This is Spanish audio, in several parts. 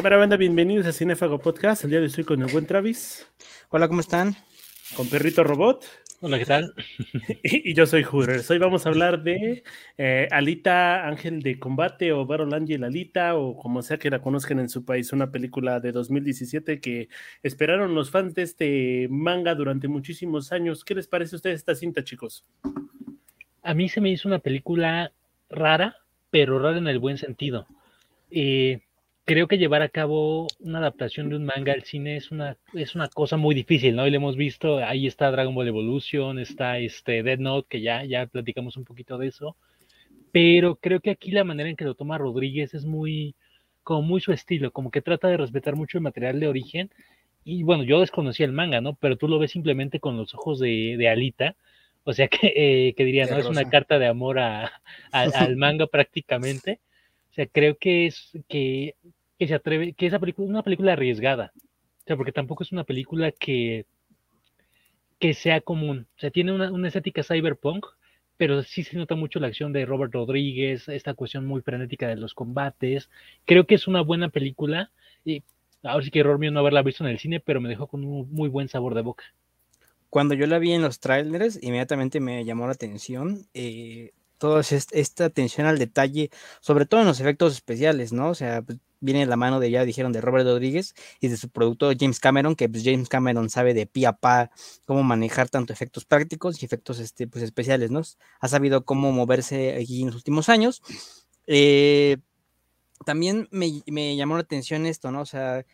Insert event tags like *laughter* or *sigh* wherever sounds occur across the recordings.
Cámara banda, bienvenidos a Cinefago Podcast. El día de hoy estoy con el buen Travis. Hola, ¿cómo están? Con Perrito Robot. Hola, ¿qué tal? *laughs* y, yo soy Hooter. Hoy vamos a hablar de eh, Alita, Ángel de Combate o Battle Angel Alita o como sea que la conozcan en su país, una película de 2017 que esperaron los fans de este manga durante muchísimos años. ¿Qué les parece a ustedes esta cinta, chicos? A mí se me hizo una película rara, pero rara en el buen sentido. Eh, creo que llevar a cabo una adaptación de un manga al cine es una, es una cosa muy difícil, ¿no? Y lo hemos visto, ahí está Dragon Ball Evolution, está este Dead Note, que ya, ya platicamos un poquito de eso, pero creo que aquí la manera en que lo toma Rodríguez es muy, como muy su estilo, como que trata de respetar mucho el material de origen, y bueno, yo desconocía el manga, ¿no? Pero tú lo ves simplemente con los ojos de, de Alita, o sea *laughs* que, eh, que diría, ¿no? Es una carta de amor a, al *laughs* manga prácticamente. O sea, creo que es que, que se atreve, que esa película es una película arriesgada. O sea, porque tampoco es una película que, que sea común. O sea, tiene una, una estética cyberpunk, pero sí se nota mucho la acción de Robert Rodríguez, esta cuestión muy frenética de los combates. Creo que es una buena película. Y ahora sí que error mío no haberla visto en el cine, pero me dejó con un muy buen sabor de boca. Cuando yo la vi en los trailers, inmediatamente me llamó la atención. Eh, toda esta atención al detalle, sobre todo en los efectos especiales, ¿no? O sea, pues, viene de la mano de, ya dijeron, de Robert Rodríguez y de su productor James Cameron, que pues, James Cameron sabe de pie a pa cómo manejar tanto efectos prácticos y efectos este, pues, especiales, ¿no? Ha sabido cómo moverse aquí en los últimos años. Eh, también me, me, llamó la atención esto, ¿no? O sea,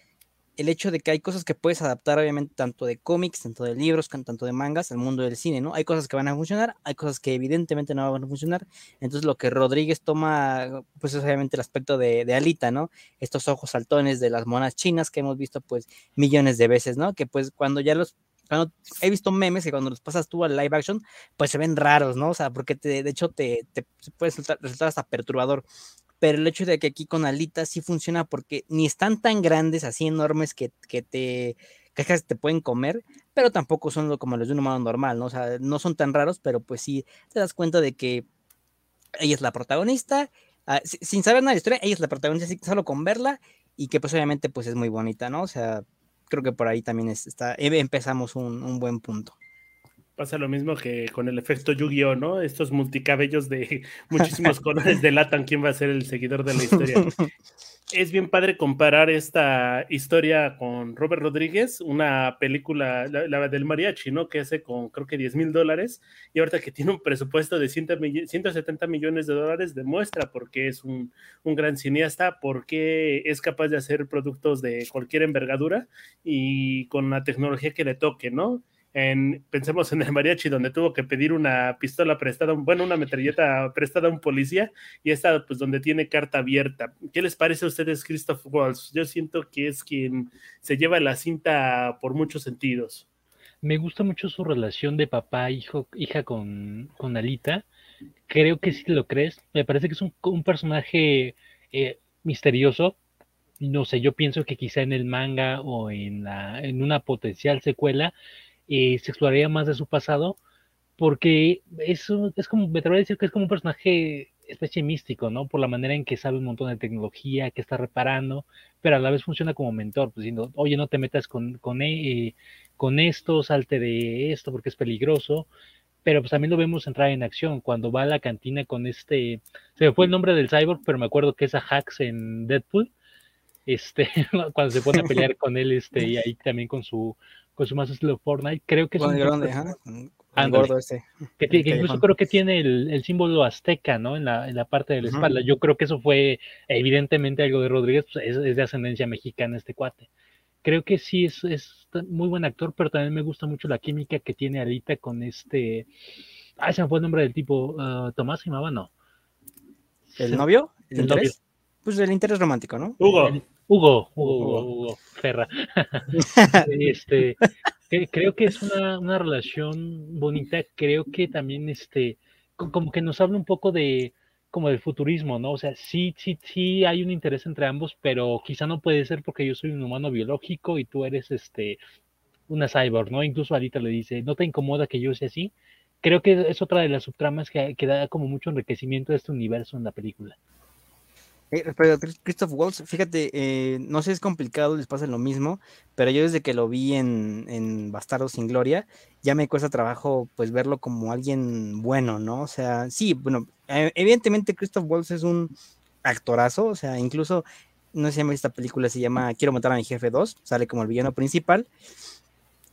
el hecho de que hay cosas que puedes adaptar, obviamente, tanto de cómics, tanto de libros, tanto de mangas, al mundo del cine, ¿no? Hay cosas que van a funcionar, hay cosas que evidentemente no van a funcionar. Entonces, lo que Rodríguez toma, pues es obviamente el aspecto de, de Alita, ¿no? Estos ojos saltones de las monas chinas que hemos visto, pues, millones de veces, ¿no? Que pues cuando ya los cuando he visto memes que cuando los pasas tú al live action, pues se ven raros, ¿no? O sea, porque te, de hecho te, te puede resultar, hasta perturbador pero el hecho de que aquí con alitas sí funciona porque ni están tan grandes, así enormes que, que te que te pueden comer, pero tampoco son como los de un humano normal, ¿no? O sea, no son tan raros, pero pues sí te das cuenta de que ella es la protagonista, uh, sin saber nada de la historia, ella es la protagonista, solo con verla, y que pues obviamente pues es muy bonita, ¿no? O sea, creo que por ahí también es, está, empezamos un, un buen punto pasa lo mismo que con el efecto Yu-Gi-Oh, ¿no? Estos multicabellos de *laughs* muchísimos colores delatan quién va a ser el seguidor de la historia. *laughs* es bien padre comparar esta historia con Robert Rodríguez, una película, la, del mariachi, ¿no? Que hace con creo que 10 mil dólares y ahorita que tiene un presupuesto de 170 millones de dólares, demuestra por qué es un, un gran cineasta, por qué es capaz de hacer productos de cualquier envergadura y con la tecnología que le toque, ¿no? Pensemos en el mariachi, donde tuvo que pedir una pistola prestada, bueno, una metralleta prestada a un policía, y esta, pues, donde tiene carta abierta. ¿Qué les parece a ustedes, Christoph Waltz? Yo siento que es quien se lleva la cinta por muchos sentidos. Me gusta mucho su relación de papá, hijo, hija con, con Alita. Creo que si lo crees. Me parece que es un, un personaje eh, misterioso, no sé, yo pienso que quizá en el manga o en, la, en una potencial secuela eh, se exploraría más de su pasado, porque eso es como, me atrevería a decir que es como un personaje especie místico, ¿no? Por la manera en que sabe un montón de tecnología, que está reparando, pero a la vez funciona como mentor, pues diciendo, oye, no te metas con, con, eh, con esto, salte de esto porque es peligroso, pero pues también lo vemos entrar en acción. Cuando va a la cantina con este, se me fue el nombre del cyborg, pero me acuerdo que es a Hax en Deadpool, este, *laughs* cuando se pone a pelear con él, este, y ahí también con su, con su más estilo Fortnite. Creo que es un grande, gordo ese. Que, que incluso creo que tiene el, el, símbolo azteca, ¿no? En la, en la parte de la espalda. Yo creo que eso fue evidentemente algo de Rodríguez, pues es, es, de ascendencia mexicana este cuate. Creo que sí es, es muy buen actor, pero también me gusta mucho la química que tiene Alita con este. Ah, se me fue el nombre del tipo. Uh, Tomás se llamaba, no. ¿El novio? ¿El, ¿El novio? Pues el interés romántico, ¿no? Hugo. Hugo, Hugo, Hugo, Ferra. *laughs* este, creo que es una, una, relación bonita. Creo que también, este, como que nos habla un poco de, como del futurismo, ¿no? O sea, sí, sí, sí hay un interés entre ambos, pero quizá no puede ser porque yo soy un humano biológico y tú eres, este, una cyborg, ¿no? Incluso Alita le dice, ¿no te incomoda que yo sea así? Creo que es otra de las subtramas que, que da como mucho enriquecimiento a este universo en la película. Eh, a Christoph Waltz, fíjate, eh, no sé, es complicado, les pasa lo mismo, pero yo desde que lo vi en, en Bastardo sin Gloria, ya me cuesta trabajo pues verlo como alguien bueno, ¿no? O sea, sí, bueno, eh, evidentemente Christoph Waltz es un actorazo, o sea, incluso, no sé si llama esta película, se llama Quiero matar a mi jefe 2, sale como el villano principal.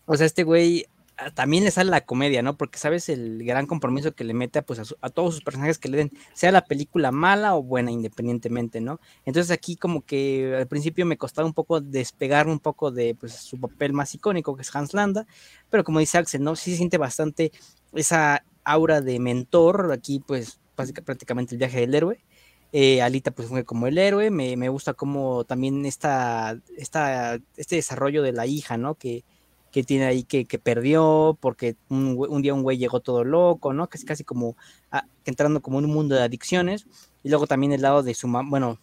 O sea, este güey también le sale la comedia, ¿no? Porque sabes el gran compromiso que le mete a, pues, a, todos sus personajes que le den, sea la película mala o buena, independientemente, ¿no? Entonces aquí como que al principio me costaba un poco despegarme un poco de pues, su papel más icónico, que es Hans Landa, pero como dice Axel, ¿no? Sí se siente bastante esa aura de mentor, aquí pues prácticamente el viaje del héroe. Eh, Alita pues fue como el héroe, me, me gusta como también esta, esta, este desarrollo de la hija, ¿no? Que, que tiene ahí que, que perdió, porque un, día un güey llegó todo loco, ¿no? Casi, casi como ah, entrando como en un mundo de adicciones. Y luego también el lado de su mamá, bueno,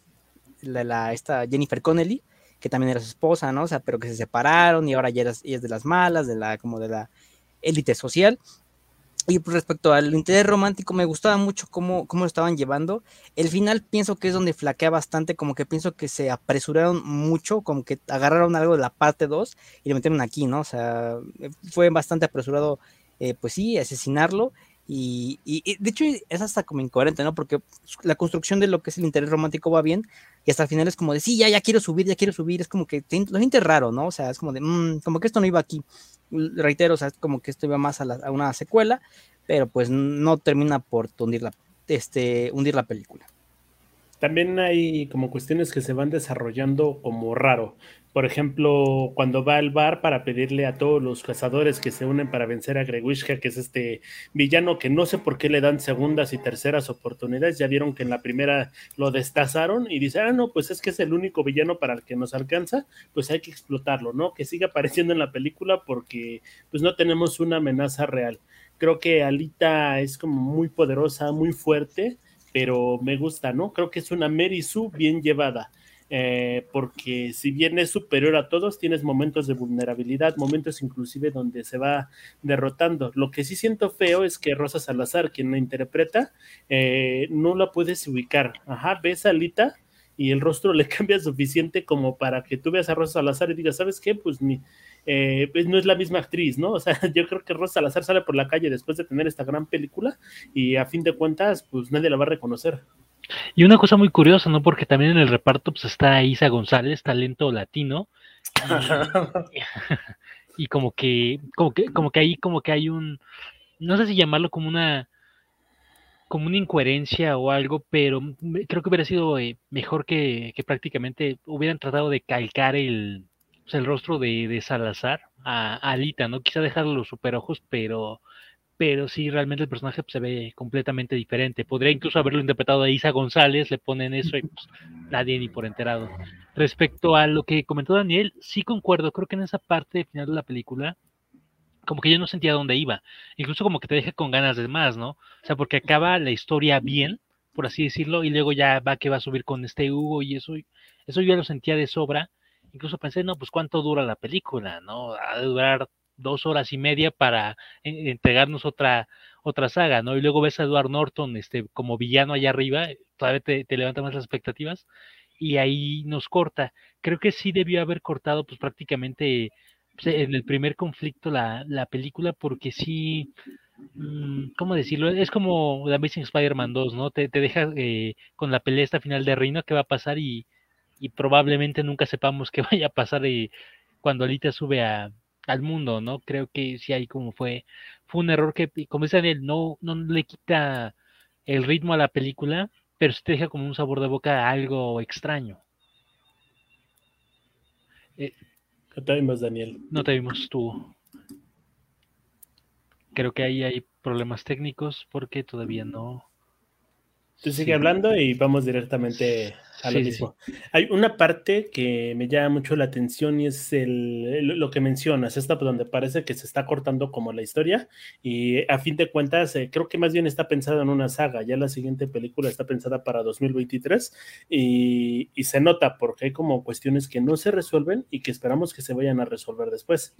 la, la, esta Jennifer Connelly, que también era su esposa, ¿no? O sea, pero que se separaron y ahora ya ella es de las malas, de la, como de la élite social. Y pues, respecto al interés romántico, me gustaba mucho cómo, cómo lo estaban llevando. El final pienso que es donde flaquea bastante, como que pienso que se apresuraron mucho, como que agarraron algo de la parte 2 y lo metieron aquí, ¿no? O sea, fue bastante apresurado, eh, pues sí, asesinarlo. Y, y, de hecho es hasta como incoherente, ¿no? Porque la construcción de lo que es el interés romántico va bien y hasta el final es como de, sí, ya, ya quiero subir, ya quiero subir, es como que lo sientes raro, ¿no? O sea, es como de, mmm, como que esto no iba aquí reitero, o sea, como que esto iba más a, una secuela, pero pues no termina por hundir la, este, hundir la película. También hay como cuestiones que se van desarrollando como raro. Por ejemplo, cuando va al bar para pedirle a todos los cazadores que se unen para vencer a Grewishka, que es este villano que no sé por qué le dan segundas y terceras oportunidades. Ya vieron que en la primera lo destazaron y dice, ah, no, pues es que es el único villano para el que nos alcanza, pues hay que explotarlo, ¿no? Que siga *laughs* apareciendo en la película porque pues no tenemos una amenaza real. Creo que Alita es como muy poderosa, muy fuerte, pero me gusta, ¿no? Creo que es una Mary Sue bien llevada eh, porque si bien es superior a todos, tienes momentos de vulnerabilidad, momentos inclusive donde se va derrotando. Lo que sí siento feo es que Rosa Salazar, quien la interpreta, eh, no la puedes ubicar. Ajá, ves a Alita y el rostro *laughs* le cambia suficiente como para que tú veas a Rosa Salazar y digas, ¿sabes qué? Pues ni, eh, pues no es la misma actriz, ¿no? O sea, *laughs* yo creo que Rosa Salazar sale por la calle después de tener esta gran película y a fin de cuentas, pues nadie la va a reconocer. Y una cosa muy curiosa, ¿no? Porque también en el reparto pues, está Isa González, talento latino. Y, *laughs* como que, como que, como que ahí, como que hay un, no sé si llamarlo como una, como una incoherencia o algo, pero creo que hubiera sido eh, mejor que, prácticamente hubieran tratado de calcar el, pues, el rostro de, Salazar a, Alita, ¿no? Quizá dejarle los superojos, pero pero sí, realmente el personaje pues, se ve completamente diferente. Podría incluso haberlo interpretado a Isa González, le ponen eso y pues, nadie ni por enterado. Respecto a lo que comentó Daniel, sí concuerdo, creo que en esa parte final de la película, como que yo no sentía dónde iba. Incluso como que te deja con ganas de más, ¿no? O sea, porque acaba la historia bien, por así decirlo, y luego ya va que va a subir con este Hugo y eso, eso yo lo sentía de sobra. Incluso pensé, no, pues cuánto dura la película, ¿no? Ha de durar dos horas y media para entregarnos otra, otra saga, ¿no? Y luego ves a Edward Norton este, como villano allá arriba, todavía te, levanta más las expectativas, y ahí nos corta. Creo que sí debió haber cortado, pues prácticamente pues, en el primer conflicto la, la película, porque sí, mm, ¿cómo decirlo? Es como The Amazing Spider-Man 2, ¿no? Te, te deja eh, con la pelea esta final de Reino, que va a pasar y, y probablemente nunca sepamos qué *laughs* vaya a pasar y cuando Alita sube a, al mundo, ¿no? Creo que sí hay como fue, fue un error que, como dice Daniel, no, no le quita el ritmo a la película, pero se te deja como un sabor de boca algo extraño. Eh, no te vimos, Daniel. No te vimos tú. Creo que ahí hay problemas técnicos porque todavía no. Tú sigue hablando y vamos directamente a lo mismo. Hay una parte que me llama mucho la atención y es el, lo que mencionas, esta donde parece que se está cortando como la historia y a fin de cuentas eh, creo que más bien está pensado en una saga, ya la siguiente película está pensada para 2023 y, y se nota porque hay como cuestiones que no se resuelven y que esperamos que se vayan a resolver después.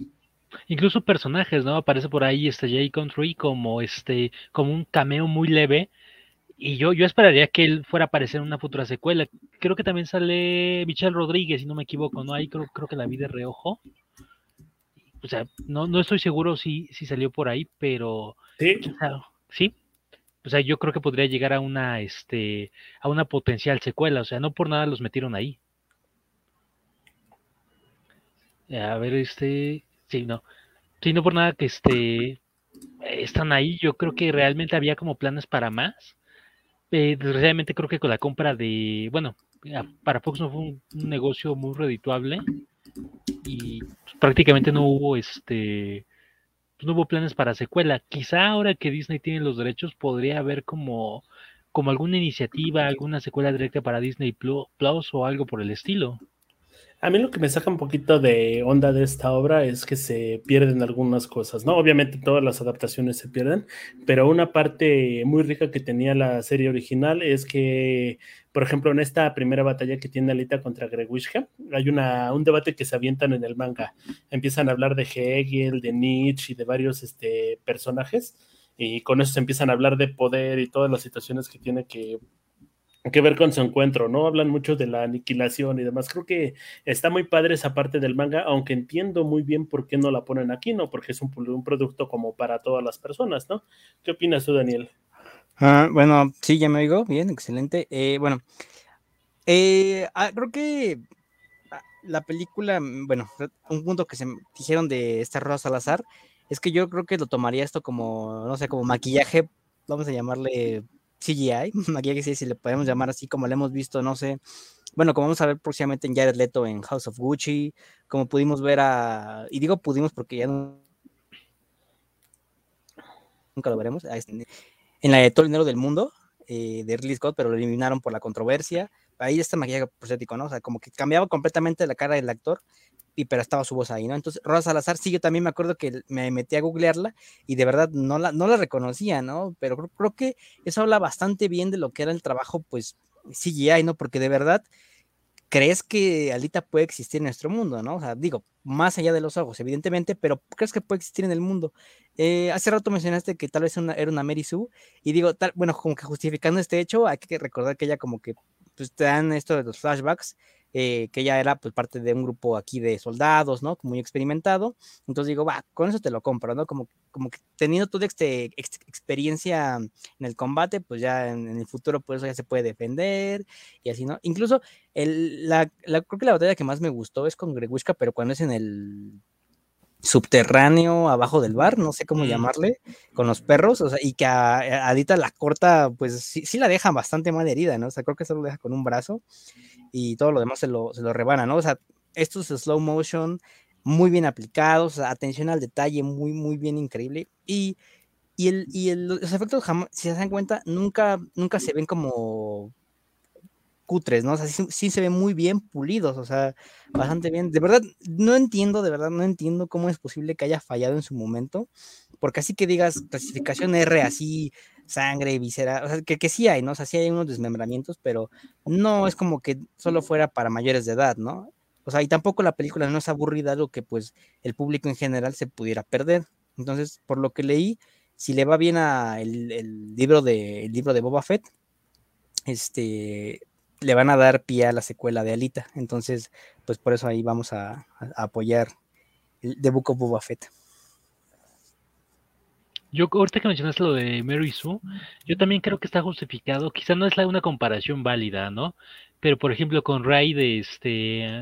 Incluso personajes, ¿no? Aparece por ahí este Jay Country como este, como un cameo muy leve y yo, yo esperaría que él fuera a aparecer en una futura secuela. Creo que también sale Michelle Rodríguez, si no me equivoco, ¿no? Ahí creo, creo que la vi de reojo. O sea, no, no estoy seguro si, si salió por ahí, pero sí. O sea, sí. O sea, yo creo que podría llegar a una, este, a una potencial secuela. O sea, no por nada los metieron ahí. A ver, este, sí, no. Sí, no por nada que este, están ahí. Yo creo que realmente había como planes para más eh, desgraciadamente creo que con la compra de, bueno, para Fox no fue un, negocio muy redituable y pues, prácticamente no hubo este, pues, no hubo planes para secuela. Quizá ahora que Disney tiene los derechos podría haber como, como alguna iniciativa, alguna secuela directa para Disney Plus o algo por el estilo. A mí lo que me saca un poquito de onda de esta obra es que se pierden algunas cosas, ¿no? Obviamente todas las adaptaciones se pierden, pero una parte muy rica que tenía la serie original es que, por ejemplo, en esta primera batalla que tiene Alita contra Grewishka, hay una, un debate que se avientan en el manga. Empiezan a hablar de Hegel, de Nietzsche y de varios este, personajes, y con eso se empiezan a hablar de poder y todas las situaciones que tiene que que ver con su encuentro, ¿no? Hablan mucho de la aniquilación y demás. Creo que está muy padre esa parte del manga, aunque entiendo muy bien por qué no la ponen aquí, ¿no? Porque es un, producto como para todas las personas, ¿no? ¿Qué opinas tú, Daniel? Ah, bueno, sí, ya me oigo, bien, excelente. Eh, bueno, eh, ah, creo que la película, mm, bueno, un punto que se dijeron de esta Rosa Salazar es que yo creo que lo tomaría esto como, no sé, como maquillaje, vamos a llamarle CGI, maquillaje *laughs* si le podemos llamar así como lo hemos visto, no sé, bueno, como vamos a ver próximamente en Jared Leto en House of Gucci, como pudimos ver a, y digo pudimos porque ya no, nunca lo veremos, este, en la de Todo el dinero del mundo, eh, de Ridley Scott, pero lo eliminaron por la controversia, ahí está maquillaje prostético, ¿no? O sea, como que cambiaba completamente la cara del actor pero estaba su voz ahí, ¿no? Entonces, Rosa Salazar, sí, yo también me acuerdo que me metí a googlearla y de verdad no la, no la reconocía, ¿no? Pero creo, que eso habla bastante bien de lo que era el trabajo, pues, CGI, ¿no? Porque de verdad, crees que Alita puede existir en nuestro mundo, ¿no? O sea, digo, más allá de los ojos, evidentemente, pero crees que puede existir en el mundo. Eh, hace rato mencionaste que tal vez era una Mary Sue, y digo, tal, bueno, como que justificando este hecho, hay que recordar que ella como que, pues, te dan esto de los flashbacks, eh, que ella era pues parte de un grupo aquí de soldados, ¿no? Muy experimentado. Entonces digo, va, con eso te lo compro, ¿no? Como, como que teniendo toda este, experiencia en el combate, pues ya en, el futuro pues eso ya se puede defender y así, ¿no? Incluso el, la, creo que la batalla que más me gustó es con Gregushka, pero cuando es en el subterráneo abajo del bar, no sé cómo llamarle, con los perros, o sea, y que a, Adita la corta, pues sí, sí, la deja bastante mal herida, ¿no? O sea, creo que solo lo deja con un brazo y todo lo demás se lo, se lo rebana, ¿no? O sea, estos slow motion muy bien aplicados, atención al detalle muy, muy bien increíble. Y, y, el, y el, los efectos, si se dan cuenta, nunca, nunca se ven como cutres, ¿no? O sea, sí, se ven muy bien pulidos, o sea, bastante bien. De verdad, no entiendo, de verdad, no entiendo cómo es posible que haya fallado en su momento, porque así que digas clasificación R, así sangre, visera, o sea, que, que sí hay, ¿no? O sea, sí hay unos desmembramientos, pero no es como que solo fuera para mayores de edad, ¿no? O sea, y tampoco la película no es aburrida, algo que pues el público en general se pudiera perder. Entonces, por lo que leí, si le va bien a el, libro de el libro de Boba Fett, este le van a dar pie a la secuela de Alita. Entonces, pues por eso ahí vamos a, a apoyar el The Book of Boba Fett. Yo, ahorita que mencionaste lo de Mary Sue, yo también creo que está justificado. Quizá no es la, una comparación válida, ¿no? Pero, por ejemplo, con Rey de, este,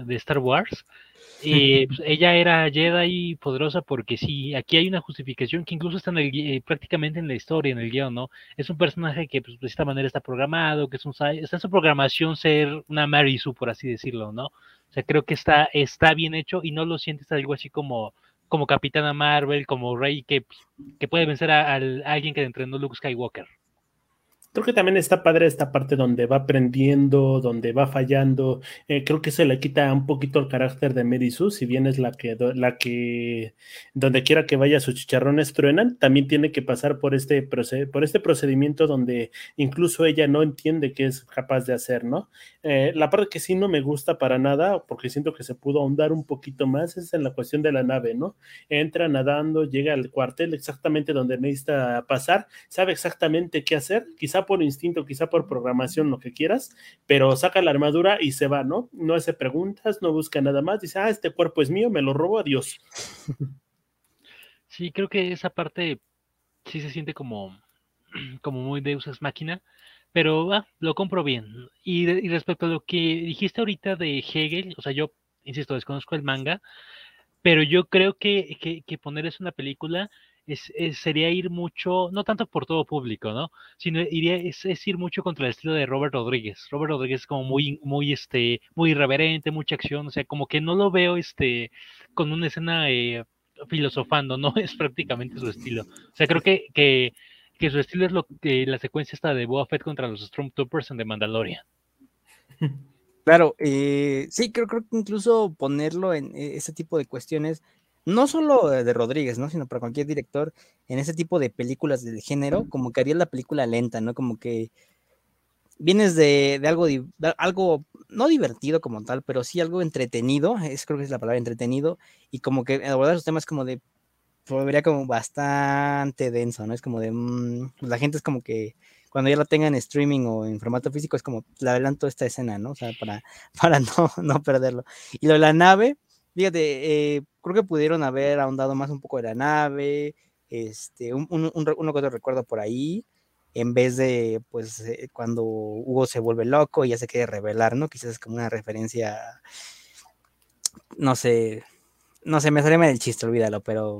de Star Wars, eh, *laughs* pues, ella era Jedi poderosa porque sí, aquí hay una justificación que incluso está en el, eh, prácticamente en la historia, en el guion, ¿no? Es un personaje que pues, de esta manera está programado, que es un, está en su programación ser una Mary Sue, por así decirlo, ¿no? O sea, creo que está, está bien hecho y no lo sientes algo así como como Capitana Marvel, como Rey, que, que puede vencer a, alguien que entrenó Luke Skywalker. Creo que también está padre esta parte donde va aprendiendo, donde va fallando. Eh, creo que se le quita un poquito el carácter de Mary Sue, si bien es la que, la que donde quiera que vaya sus chicharrones truenan, también tiene que pasar por este, por este procedimiento donde incluso ella no entiende qué es capaz de hacer, ¿no? Eh, la parte que sí no me gusta para nada, porque siento que se pudo ahondar un poquito más, es en la cuestión de la nave, ¿no? Entra nadando, llega al cuartel exactamente donde necesita pasar, sabe exactamente qué hacer, quizá quizá por instinto, quizá por programación, lo que quieras, pero saca la armadura y se va, ¿no? No hace preguntas, no busca nada más, dice, ah, este cuerpo es mío, me lo robo, adiós. Sí, creo que esa parte sí se siente como, *clears throat* como muy Deus Ex Máquina, pero ah, lo compro bien. Y, respecto a lo que dijiste ahorita de Hegel, o sea, yo, insisto, desconozco el manga, pero yo creo que, que, que poner es una película es, sería ir mucho, no tanto por todo público, ¿no? Sino iría, es, ir mucho contra el estilo de Robert Rodríguez. Robert Rodríguez es como muy, muy, este, muy irreverente, mucha acción, o sea, como que no lo veo, este, con una escena eh, filosofando, no *laughs* es prácticamente su estilo. O sea, creo que, que, que su estilo es lo que la secuencia está de Boa Fett contra los Stormtroopers en The Mandalorian. *laughs* Claro, eh, sí, creo, creo que incluso ponerlo en eh, ese tipo de cuestiones, no solo de Rodríguez, ¿no? Sino para cualquier director, en ese tipo de películas del género, como que haría la película lenta, ¿no? Como que vienes de, algo, algo, no divertido como tal, pero sí algo entretenido, es, creo que es la palabra entretenido, y como que abordar esos temas como de, vería como bastante denso, ¿no? Es como de, mm, la gente es como que cuando ya la tengan en streaming o en formato físico, es como, le adelanto esta escena, ¿no? O sea, para, *laughs* para no, no perderlo. Y lo de la nave, fíjate, eh, creo que pudieron haber ahondado más un poco de la nave, este, un, un, un, uno que otro recuerdo por ahí, en vez de, pues, eh, cuando Hugo se vuelve loco y ya se quiere revelar, ¿no? Quizás es como una referencia, no sé, no sé, me sale mal el chiste, olvídalo, pero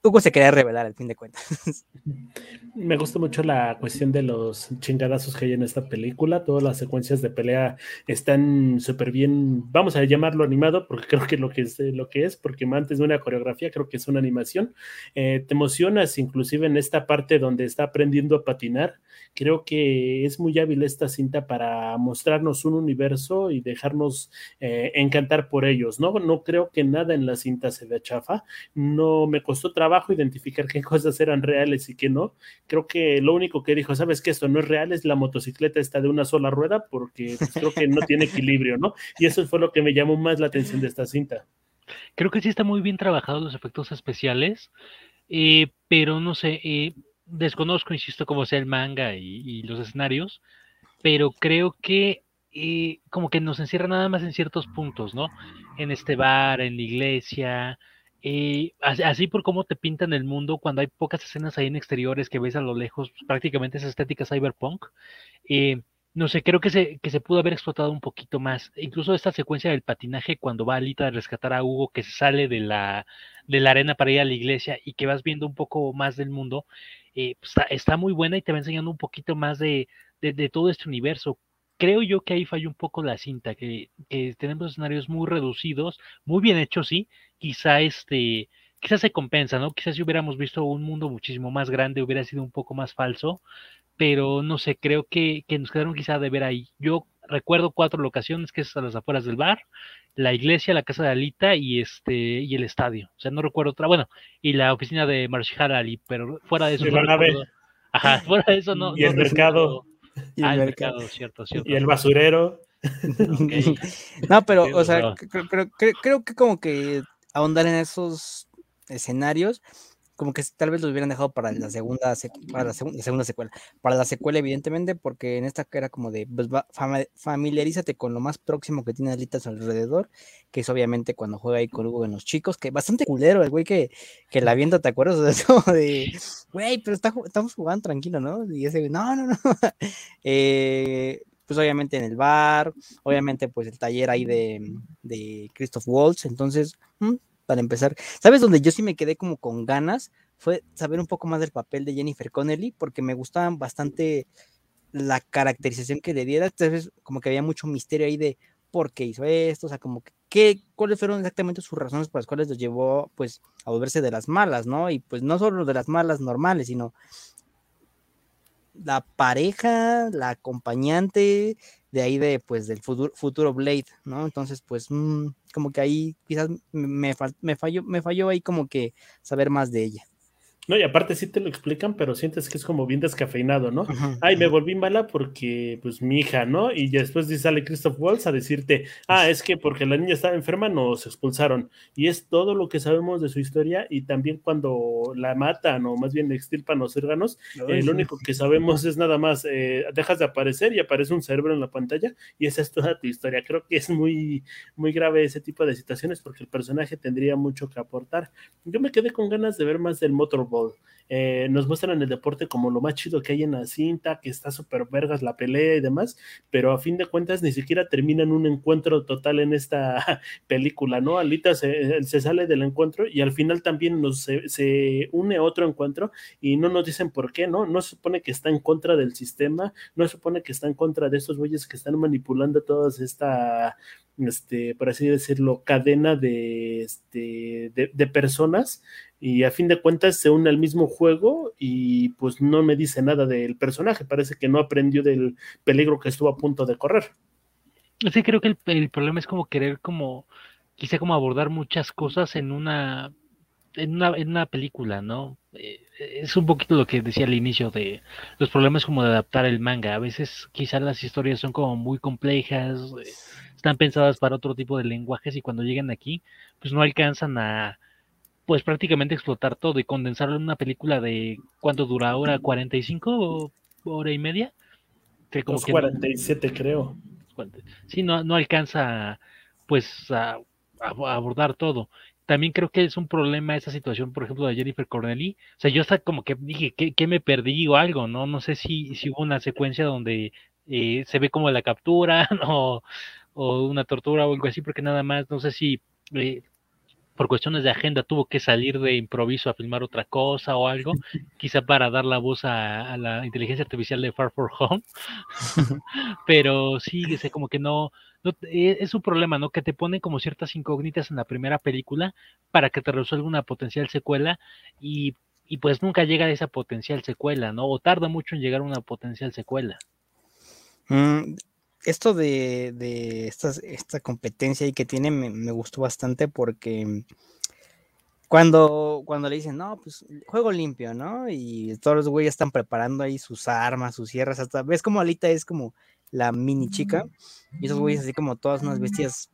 Hugo se quería revelar al fin de cuentas. *laughs* Me gusta mucho la cuestión de los chingadazos que hay en esta película. Todas las secuencias de pelea están súper bien. Vamos a llamarlo animado, porque creo que lo que es lo que es, porque antes de una coreografía, creo que es una animación. Eh, te emocionas, inclusive en esta parte donde está aprendiendo a patinar. Creo que es muy hábil esta cinta para mostrarnos un universo y dejarnos eh, encantar por ellos. ¿no? no creo que nada en la cinta se vea chafa. No me costó trabajo trabajo identificar qué cosas eran reales y qué no. Creo que lo único que dijo, sabes que esto no es real, es la motocicleta esta de una sola rueda, porque pues, creo que no tiene equilibrio, ¿no? Y eso fue lo que me llamó más la atención de esta cinta. Creo que sí está muy bien trabajados los efectos especiales, eh, pero no sé, eh, desconozco, insisto, cómo sea el manga y, los escenarios, pero creo que eh, como que nos encierra nada más en ciertos puntos, ¿no? En este bar, en la iglesia, y así, por cómo te pintan el mundo, cuando hay pocas escenas ahí en exteriores que ves a lo lejos, pues, prácticamente esa estética cyberpunk. Eh, no sé, creo que se, que se pudo haber explotado un poquito más. Incluso esta secuencia del patinaje, cuando va Alita a rescatar a Hugo, que se sale de la, de la arena para ir a la iglesia y que vas viendo un poco más del mundo, eh, pues, está, muy buena y te va enseñando un poquito más de, de todo este universo creo yo que ahí falló un poco la cinta, que, tenemos escenarios muy reducidos, muy bien hechos, sí, quizá este, quizás se compensa, ¿no? Quizás si hubiéramos visto un mundo muchísimo más grande hubiera sido un poco más falso, pero no sé, creo que, nos quedaron quizá de ver ahí. Yo recuerdo cuatro locaciones, que es a las afueras del bar, la iglesia, la casa de Alita y este y el estadio. O sea, no recuerdo otra, bueno, y la oficina de Marshall Ali, pero fuera de eso no recuerdo. Ajá, fuera de eso *laughs* no. Y el mercado. Y el, ah, mercado, cierto, cierto. Y el basurero. *laughs* no, pero, o sea, creo, que como que ahondar en esos escenarios, como que tal vez lo hubieran dejado para la segunda, para la, segunda secuela. Para la secuela, evidentemente, porque en esta era como de, pues, familiarízate con lo más próximo que tiene Alita a su alrededor, que es obviamente cuando juega ahí con Hugo en los chicos, que bastante culero el güey que, que la viendo, ¿te acuerdas? *laughs* de eso? De, güey, pero estamos jugando tranquilo, ¿no? Y ese güey, no, no, no. *laughs* eh, pues obviamente en el bar, obviamente pues el taller ahí de, de Christoph Waltz, entonces, mm, para empezar, ¿sabes dónde yo sí me quedé como con ganas? Fue saber un poco más del papel de Jennifer Connelly, porque me gustaban bastante la caracterización que le diera, entonces como que había mucho misterio ahí de por qué hizo esto, o sea, como que qué, cuáles fueron exactamente sus razones por las cuales los llevó pues a volverse de las malas, ¿no? Y pues no solo de las malas normales, sino la pareja, la acompañante de ahí de pues del futuro, futuro Blade, ¿no? Entonces, pues mm, como que ahí quizás me, me, falló, me falló ahí como que saber más de ella. No, y aparte sí te lo explican, pero sientes que es como bien descafeinado, ¿no? Ay, me volví mala porque, pues, mi hija, ¿no? Y después sale Christoph Waltz a decirte, ah, es que porque la niña estaba enferma nos expulsaron. Y es todo lo que sabemos de su historia y también cuando la matan o más bien extirpan los órganos, eh, lo único que sabemos es nada más, eh, dejas de aparecer y aparece un cerebro en la pantalla y esa es toda tu historia. Creo que es muy, muy grave ese tipo de situaciones porque el personaje tendría mucho que aportar. Yo me quedé con ganas de ver más del Eh, nos muestran el deporte como lo más chido que hay en la cinta, que está súper vergas la pelea y demás, pero a fin de cuentas ni siquiera terminan un encuentro total en esta *laughs* película, ¿no? Alita se, sale del encuentro y al final también nos, se, se, une otro encuentro y no nos dicen por qué, ¿no? No se supone que está en contra del sistema, no se supone que está en contra de estos güeyes que están manipulando todas esta este, por así decirlo, cadena de, este, de, personas y a fin de cuentas se une al mismo juego y pues no me dice nada del personaje, parece que no aprendió del peligro que estuvo a punto de correr. Sí, creo que el, problema es como querer como, quizá como abordar muchas cosas en una, en una, en una película, ¿no? Eh, es un poquito lo que decía al inicio de los problemas como de adaptar el manga. A veces quizás las historias son como muy complejas. Eh, están pensadas para otro tipo de lenguajes y cuando llegan aquí, pues no alcanzan a, pues prácticamente explotar todo y condensarlo en una película de, ¿cuánto dura ahora? ¿45 o hora y media? Que como que 47 creo. Sí, no, no alcanza pues a, abordar todo también creo que es un problema esa situación, por ejemplo, de Jennifer Cornelly. O sea, yo hasta como que dije, ¿qué, me perdí o algo? No no sé si, si hubo una secuencia donde eh, se ve como la captura *laughs* o, o una tortura o algo así, porque nada más, no sé si eh, por cuestiones de agenda tuvo que salir de improviso a filmar otra cosa o algo, quizá para dar la voz a, la inteligencia artificial de Far For Home, *laughs* *laughs* pero sí, dice como que no, e, es un problema, ¿no? Que te ponen como ciertas incógnitas en la primera película para que te resuelva una potencial secuela y, y pues nunca llega a esa potencial secuela, ¿no? O tarda mucho en llegar a una potencial secuela. Mm, esto de, de esta, competencia y que tiene me, gustó bastante porque cuando, cuando le dicen, no, pues juego limpio, ¿no? Y todos los güeyes están preparando ahí sus armas, sus sierras, hasta ves como Alita es como la mini chica y esos güeyes así como todas unas bestias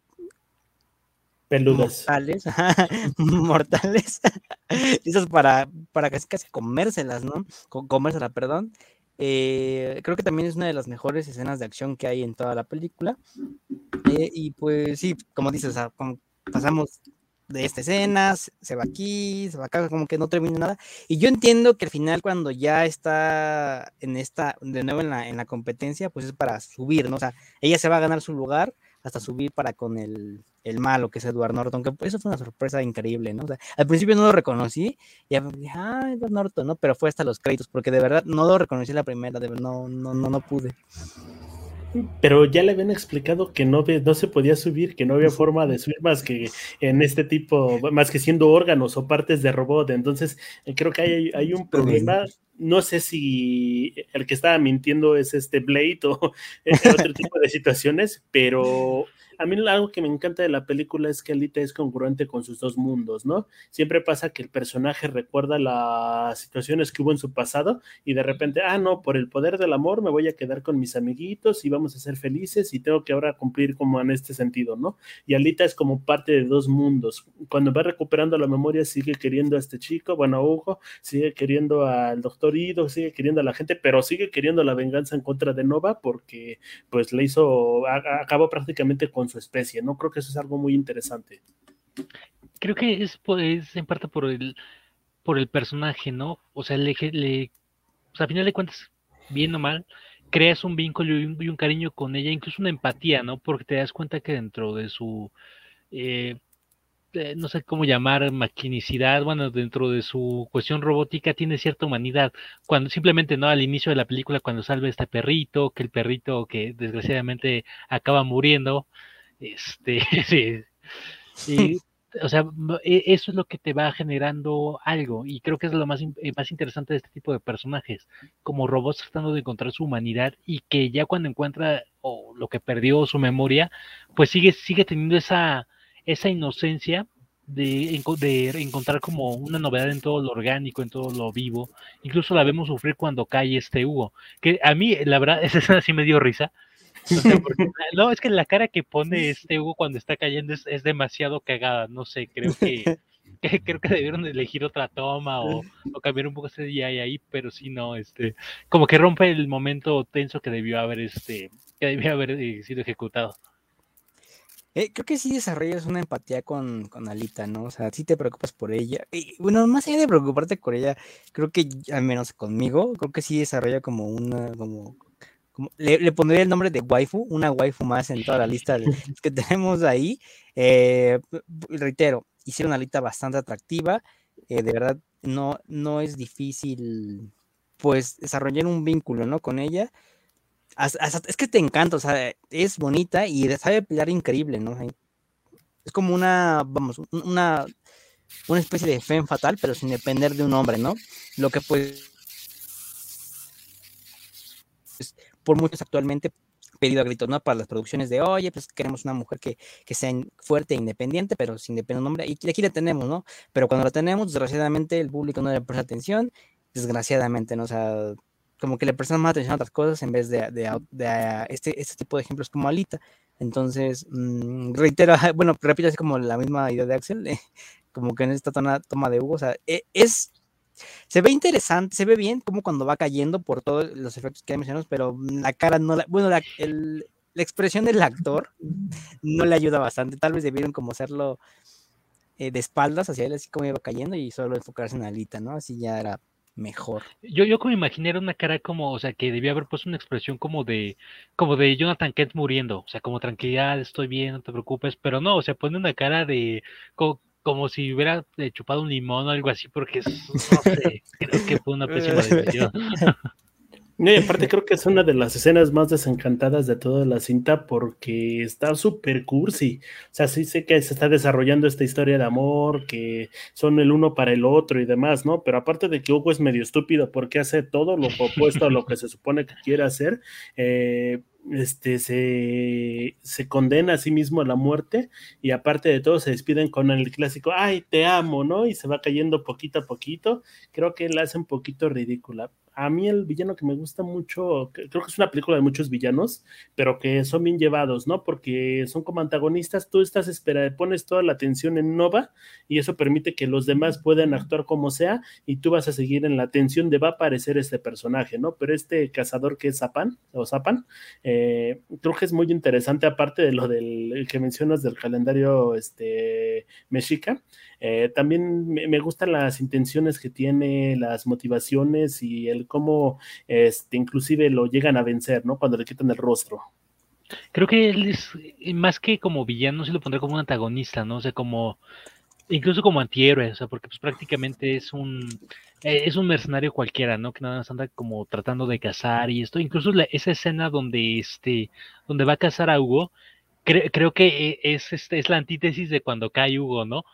peludas mortales, *laughs* mortales, *laughs* listas para, para casi casi comérselas, ¿no? Comérselas, perdón. Eh, creo que también es una de las mejores escenas de acción que hay en toda la película. Eh, y pues sí, como dices, pasamos de esta escena, se va aquí, se va acá, como que no termina nada. Y yo entiendo que al final cuando ya está en esta, de nuevo en la, en la competencia, pues es para subir, ¿no? O sea, ella se va a ganar su lugar hasta subir para con el, el malo que es Edward Norton, que eso fue una sorpresa increíble, ¿no? O sea, al principio no lo reconocí, y dije, ah, Edward Norton, ¿no? Pero fue hasta los créditos, porque de verdad no lo reconocí la primera, de verdad, no, no, no, no pude. Pero ya le habían explicado que no, no se podía subir, que no había forma de subir más que en este tipo, más que siendo órganos o partes de robot. Entonces, creo que hay, hay un problema. No sé si el que estaba mintiendo es este Blade o *laughs* otro tipo de situaciones, pero a mí algo que me encanta de la película es que Alita es congruente con sus dos mundos, ¿no? Siempre pasa que el personaje recuerda las situaciones que hubo en su pasado y de repente, ah, no, por el poder del amor me voy a quedar con mis amiguitos y vamos a ser felices y tengo que ahora cumplir como en este sentido, ¿no? Y Alita es como parte de dos mundos. Cuando va recuperando la memoria sigue queriendo a este chico, bueno, Hugo, sigue queriendo al doctor Ido, sigue queriendo a la gente, pero sigue queriendo la venganza en contra de Nova porque pues le hizo, acabó prácticamente con su especie, ¿no? Creo que eso es algo muy interesante. Creo que es, pues, en parte por el, por el personaje, ¿no? O sea, le, le a final de cuentas, bien o mal, creas un vínculo y un, cariño con ella, incluso una empatía, ¿no? Porque te das cuenta que dentro de su, eh, no sé cómo llamar, maquinicidad, bueno, dentro de su cuestión robótica tiene cierta humanidad. Cuando simplemente, ¿no? Al inicio de la película, cuando salve este perrito, que el perrito que desgraciadamente acaba muriendo, este, *laughs* sí. o sea, e, eso es lo que te va generando algo y creo que es lo más, eh, más interesante de este tipo de personajes, como robots tratando de encontrar su humanidad y que ya cuando encuentra o lo que perdió su memoria, pues sigue, sigue teniendo esa, esa inocencia de, de, encontrar como una novedad en todo lo orgánico, en todo lo vivo. Incluso la vemos sufrir cuando cae este Hugo. Que a mí, la verdad, *laughs* esa escena sí me dio risa. *laughs* No, es que la cara que pone este Hugo cuando está cayendo es, es demasiado cagada. No sé, creo que, creo que debieron elegir otra toma o, o cambiar un poco ese día ahí, pero sí no, este, como que rompe el momento tenso que debió haber este, que debió haber eh, sido ejecutado. Eh, creo que sí desarrollas una empatía con, con, Alita, ¿no? O sea, sí te preocupas por ella. Y bueno, más allá de preocuparte por ella, creo que al menos conmigo, creo que sí desarrolla como una, como, como le, le, pondría el nombre de waifu, una waifu más en toda la lista de, *laughs* que tenemos ahí. Eh, reitero, hicieron una Alita bastante atractiva. Eh, de verdad, no, no es difícil, pues, desarrollar un vínculo, ¿no? Con ella es que te encanta, o sea, es bonita y sabe pelear increíble, ¿no? Es como una, vamos, una, una especie de fe fatal, pero sin depender de un hombre, ¿no? Lo que pues por muchos actualmente pedido a gritos, ¿no? Para las producciones de, oye, pues queremos una mujer que, que sea fuerte e independiente, pero sin depender de un hombre. Y aquí la tenemos, ¿no? Pero cuando la tenemos, desgraciadamente el público no le presta atención, desgraciadamente, ¿no? O sea, como que le prestan más atención a otras cosas en vez de, de, este, este tipo de ejemplos como Alita. Entonces, mmm, reitero, bueno, repito, así como la misma idea de Axel, eh, *laughs* como que en esta toma, toma de Hugo, o sea, e, es, se ve interesante, se ve bien como cuando va cayendo por todos los efectos que mencionamos, pero la cara no, la, bueno, la, la expresión del actor no le ayuda bastante, tal vez debieron como hacerlo eh, de espaldas hacia él, así como iba cayendo y solo enfocarse en Alita, ¿no? Así ya era mejor. Yo, yo como imaginé era una cara como, o sea, que debía haber puesto una expresión como de, como de Jonathan Kent muriendo, o sea, como tranquilidad, estoy bien, no te preocupes, pero no, o sea, pone una cara de, si hubiera eh, chupado un limón o algo así, porque es, no sé, *laughs* creo que fue una pésima decisión. *laughs* No, y aparte creo que es una de las escenas más desencantadas de toda la cinta porque está súper cursi. O sea, sí sé que se está desarrollando esta historia de amor, que son el uno para el otro y demás, ¿no? Pero aparte de que Hugo es medio estúpido porque hace todo lo opuesto a lo que se supone que quiere hacer, eh, este, se, se, condena a sí mismo a la muerte y aparte de todo se despiden con el clásico, ay, te amo, ¿no? Y se va cayendo poquito a poquito. Creo que la hace un poquito ridícula a mí el villano que me gusta mucho, creo que es una película de muchos villanos, pero que son bien llevados, ¿no? Porque son como antagonistas, tú estás esperando, pones toda la atención en Nova y eso permite que los demás puedan actuar como sea y tú vas a seguir en la atención de va a aparecer este personaje, ¿no? Pero este cazador que es Zapan, o Zapan, eh, creo que es muy interesante, aparte de lo del que mencionas del calendario este, mexica, eh, también me, gustan las intenciones que tiene, las motivaciones y el cómo este, inclusive lo llegan a vencer, ¿no? Cuando le quitan el rostro. Creo que él es eh, más que como villano, se lo pondré como un antagonista, ¿no? O sea, como incluso como antihéroe, o sea, porque pues prácticamente es un eh, es un mercenario cualquiera, ¿no? Que nada más anda como tratando de cazar y esto, incluso esa escena donde este donde va a cazar a Hugo, creo que es este es la antítesis de cuando cae Hugo, ¿no?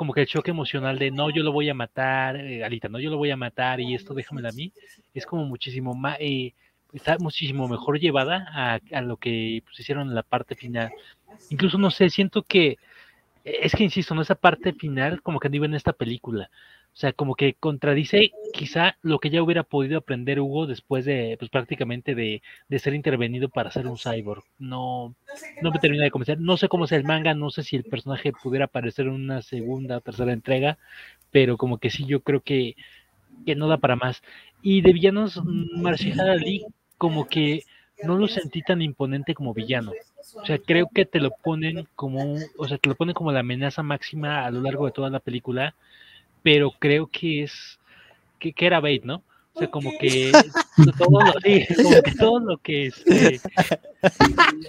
como que el choque emocional de no, yo lo voy a matar, eh, Alita, no, yo lo voy a matar y esto déjamelo a mí, es como muchísimo más, eh, está muchísimo mejor llevada a, a lo que pues, hicieron en la parte final. Incluso, no sé, siento que, es que insisto, en esa parte final como que no iba en esta película. O sea, como que contradice quizá lo que ya hubiera podido aprender Hugo después de, pues prácticamente de, de ser intervenido para ser un cyborg. No, no me termina de convencer. No sé cómo es el manga, no sé si el personaje pudiera aparecer en una segunda o tercera entrega, pero como que sí, yo creo que, que no da para más. Y de villanos, Marshall como que no lo sentí tan imponente como villano. O sea, creo que te lo ponen como, o sea, te lo ponen como la amenaza máxima a lo largo de toda la película pero creo que es que, era bait, ¿no? O sea, como que todo lo, sí, como que todo lo que es este,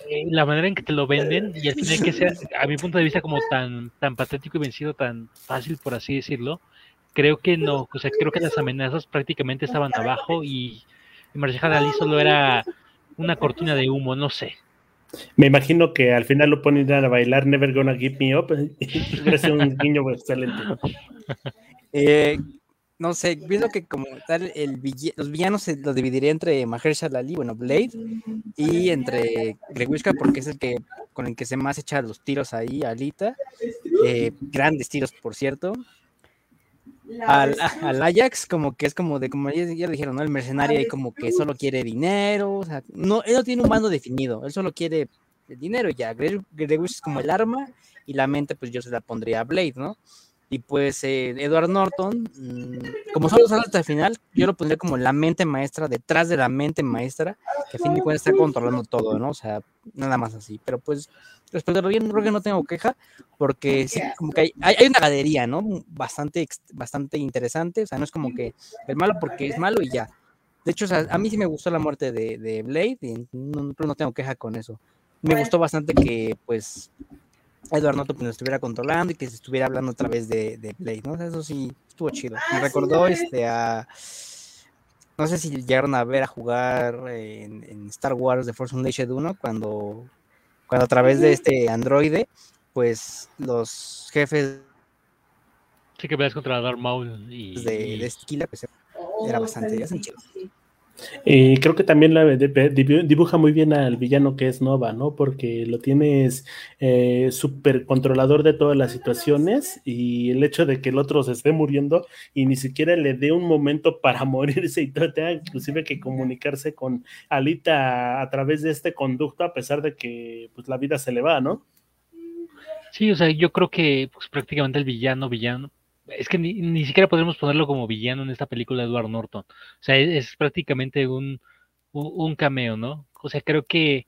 eh, la manera en que te lo venden y al final que sea, a mi punto de vista, como tan, tan patético y vencido, tan fácil, por así decirlo, creo que no, o sea, creo que las amenazas prácticamente estaban abajo y, y Marshall Ali solo era una cortina de humo, no sé. Me imagino que al final lo ponen a bailar Never Gonna Give Me Up. Parece un niño *laughs* excelente. Eh, no sé, pienso que como tal, el los villanos se los dividiría entre Mahershala Ali, bueno, Blade, y entre Grewishka, porque es el que con el que se más echa los tiros ahí, Alita. eh, grandes tiros, por cierto. Al, al, Ajax, como que es como de, como ya, ya dijeron, ¿no? El mercenario y como que solo quiere dinero, o sea, no, él no tiene un mando definido, él solo quiere el dinero y ya. Gregus es como el arma y la mente, pues yo se la pondría a Blade, ¿no? Y pues eh, Edward Norton, mm, como solo sale hasta el final, yo lo pondría como la mente maestra, detrás de la mente maestra, que a fin de cuentas está controlando todo, ¿no? O sea, nada más así. Pero pues, respecto a bien, creo que no tengo queja, porque sí, como que hay, hay, una galería, ¿no? Bastante, bastante interesante, o sea, no es como que el malo porque es malo y ya. De hecho, o sea, a mí sí me gustó la muerte de, de Blade, y no, no tengo queja con eso. Me gustó bastante que, pues, Edward Norton pues, estuviera controlando y que se estuviera hablando a través de, de Blade, ¿no? eso sí, estuvo chido. Me recordó este a. No sé si llegaron a ver a jugar en, Star Wars The Force Unleashed 1 cuando, cuando a través de este androide, pues los jefes. Sí, que veas contra Darth Maul y. De, de Esquila, pues era bastante, ya chido. Y creo que también la dibuja muy bien al villano que es Nova, ¿no? Porque lo tienes eh, súper controlador de todas las situaciones y el hecho de que el otro se esté muriendo y ni siquiera le dé un momento para *laughs* morirse y tenga inclusive que comunicarse con Alita a través de este conducto a pesar de que pues la vida se le va, ¿no? Sí, o sea, yo creo que pues, prácticamente el villano, villano, es que ni, siquiera podemos ponerlo como villano en esta película de Edward Norton. O sea, es, prácticamente un, un, cameo, ¿no? O sea, creo que,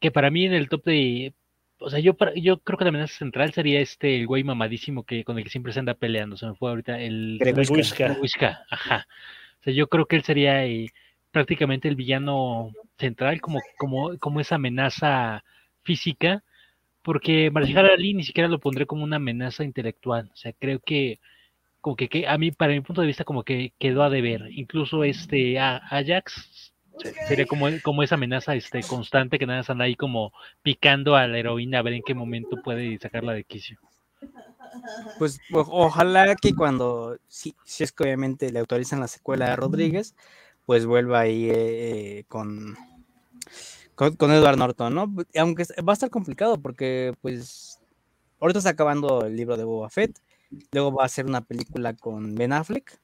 que para mí en el top de... O sea, yo, yo creo que la amenaza central sería este, el güey mamadísimo que, con el que siempre se anda peleando. Se me fue ahorita el... Wishka. Ajá. O sea, yo creo que él sería eh, prácticamente el villano central, como, como, como esa amenaza física porque Marcial Ali ni siquiera lo pondré como una amenaza intelectual. O sea, creo que como que, a mí, para mi punto de vista, como que quedó a deber. Incluso este Ajax sería como, como esa amenaza este, constante que nada más anda ahí como picando a la heroína a ver en qué momento puede sacarla de quicio. Pues ojalá que cuando, si, si es que obviamente le autorizan la secuela a Rodríguez, pues vuelva ahí eh, eh, con, con, con, Edward Norton, ¿no? Aunque va a estar complicado porque pues ahorita está acabando el libro de Boba Fett Luego va a hacer una película con Ben Affleck.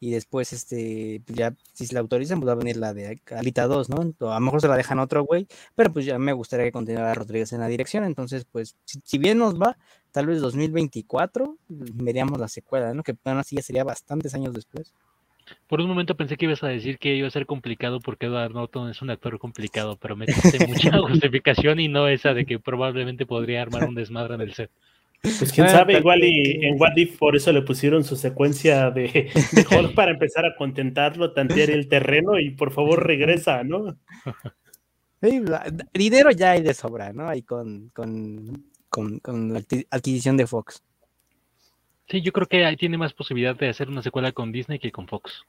Y después, este, pues ya, si se la autorizan, pues va a venir la de Alita 2, ¿no? A lo mejor se la dejan otro güey, pero pues ya me gustaría que continuara Rodríguez en la dirección. Entonces, pues, si, bien nos va, tal vez 2024, veríamos la secuela, ¿no? Que aún así ya sería bastantes años después. Por un momento pensé que ibas a decir que iba a ser complicado porque Edward Norton es un actor complicado, pero me diste mucha *laughs* justificación y no esa de que probablemente podría armar un desmadre en el set. Pues quién sabe, igual y en What If por eso le pusieron su secuencia de, de *laughs* para empezar a contentarlo, tantear el terreno y por favor regresa, ¿no? dinero ya hay de sobra, ¿no? Ahí con, con, con, la adquisición de Fox. Sí, yo creo que ahí tiene más posibilidad de hacer una secuela con Disney que con Fox.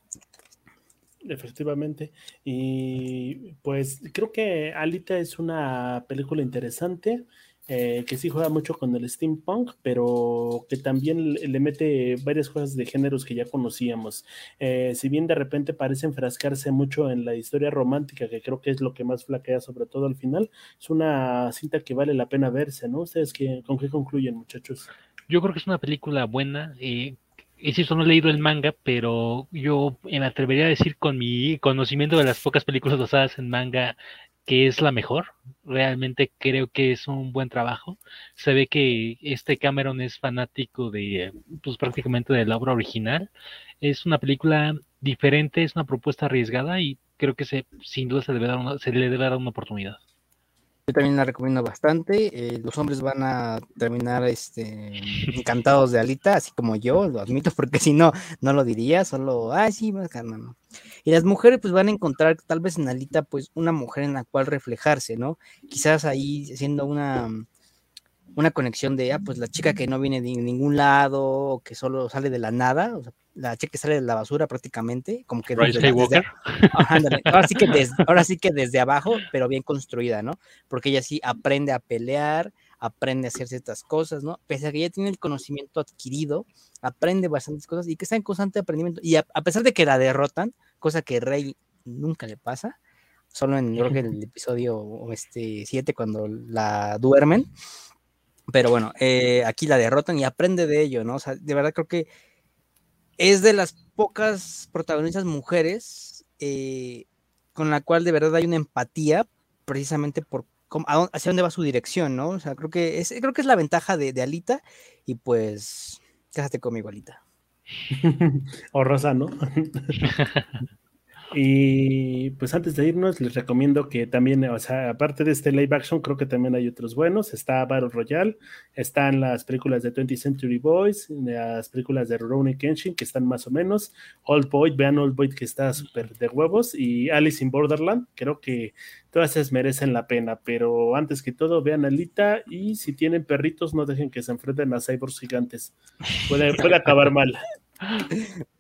Efectivamente. Y pues creo que Alita es una película interesante. Eh, que sí juega mucho con el steampunk, pero que también le, mete varias cosas de géneros que ya conocíamos. Eh, si bien de repente parece enfrascarse mucho en la historia romántica, que creo que es lo que más flaquea sobre todo al final, es una cinta que vale la pena verse, ¿no? ¿Ustedes qué, con qué concluyen, muchachos? Yo creo que es una película buena. Eh, insisto, no he leído el manga, pero yo me atrevería a decir con mi conocimiento de las pocas películas basadas en manga que es la mejor. Realmente creo que es un buen trabajo. Se ve que este Cameron es fanático de, pues prácticamente de la obra original. Es una película diferente, es una propuesta arriesgada y creo que se, sin duda se, debe dar se le debe dar una oportunidad. Yo también la recomiendo bastante. Eh, los hombres van a terminar este, encantados de Alita, así como yo, lo admito, *laughs* porque si no, no lo diría, solo, ay, sí, más no. Y las mujeres pues van a encontrar tal vez en Alita pues una mujer en la cual reflejarse, ¿no? Quizás ahí siendo una, una conexión de, ah, pues la chica que no viene de ningún lado, que solo sale de la nada, o sea, la chica que sale de la basura prácticamente, como que desde, *laughs* ahora, sí que desde, ahora sí que desde abajo, pero bien construida, ¿no? Porque ella sí aprende a pelear, aprende a hacer ciertas cosas, ¿no? Pese a que ya tiene el conocimiento adquirido, aprende bastantes cosas y que está en constante aprendimiento. Y a, pesar de que la derrotan, cosa que Rey nunca le pasa, solo en creo que el *laughs* episodio este 7 cuando la duermen, Pero bueno, eh, aquí la derrotan y aprende de ello, ¿no? O sea, de verdad creo que es de las pocas protagonistas mujeres eh, con la cual de verdad hay una empatía, precisamente por hacia dónde va su dirección, ¿no? O sea, creo que es, creo que es la ventaja de, de Alita, y pues, quédate conmigo, Alita. *laughs* o Rosa, ¿no? *laughs* Y pues antes de irnos, les recomiendo que también, o sea, aparte de este live action, creo que también hay otros buenos. Está Battle Royale, están las películas de 20th Century Boys, las películas de Rurouni Kenshin, que están más o menos. Old Boy, vean Old Boy, que está súper de huevos. Y Alice in Borderland, creo que todas esas merecen la pena. Pero antes que todo, vean Alita y si tienen perritos, no dejen que se enfrenten a cyborgs gigantes. Puede, puede acabar mal. *laughs*